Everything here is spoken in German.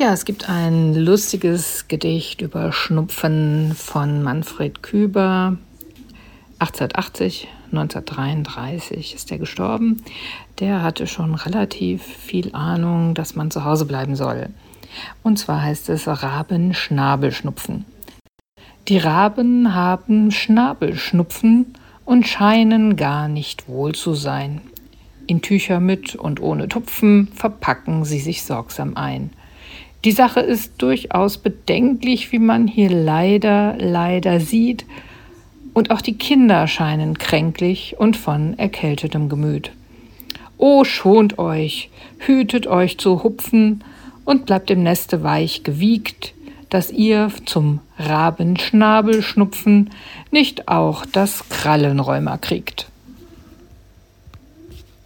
Ja, es gibt ein lustiges Gedicht über Schnupfen von Manfred Küber. 1880, 1933 ist er gestorben. Der hatte schon relativ viel Ahnung, dass man zu Hause bleiben soll. Und zwar heißt es Rabenschnabelschnupfen. Die Raben haben Schnabelschnupfen und scheinen gar nicht wohl zu sein. In Tücher mit und ohne Tupfen verpacken sie sich sorgsam ein. Die Sache ist durchaus bedenklich, wie man hier leider, leider sieht, und auch die Kinder scheinen kränklich und von erkältetem Gemüt. O schont euch, hütet euch zu hupfen und bleibt im Neste weich gewiegt, dass ihr zum Rabenschnabelschnupfen nicht auch das Krallenrheuma kriegt.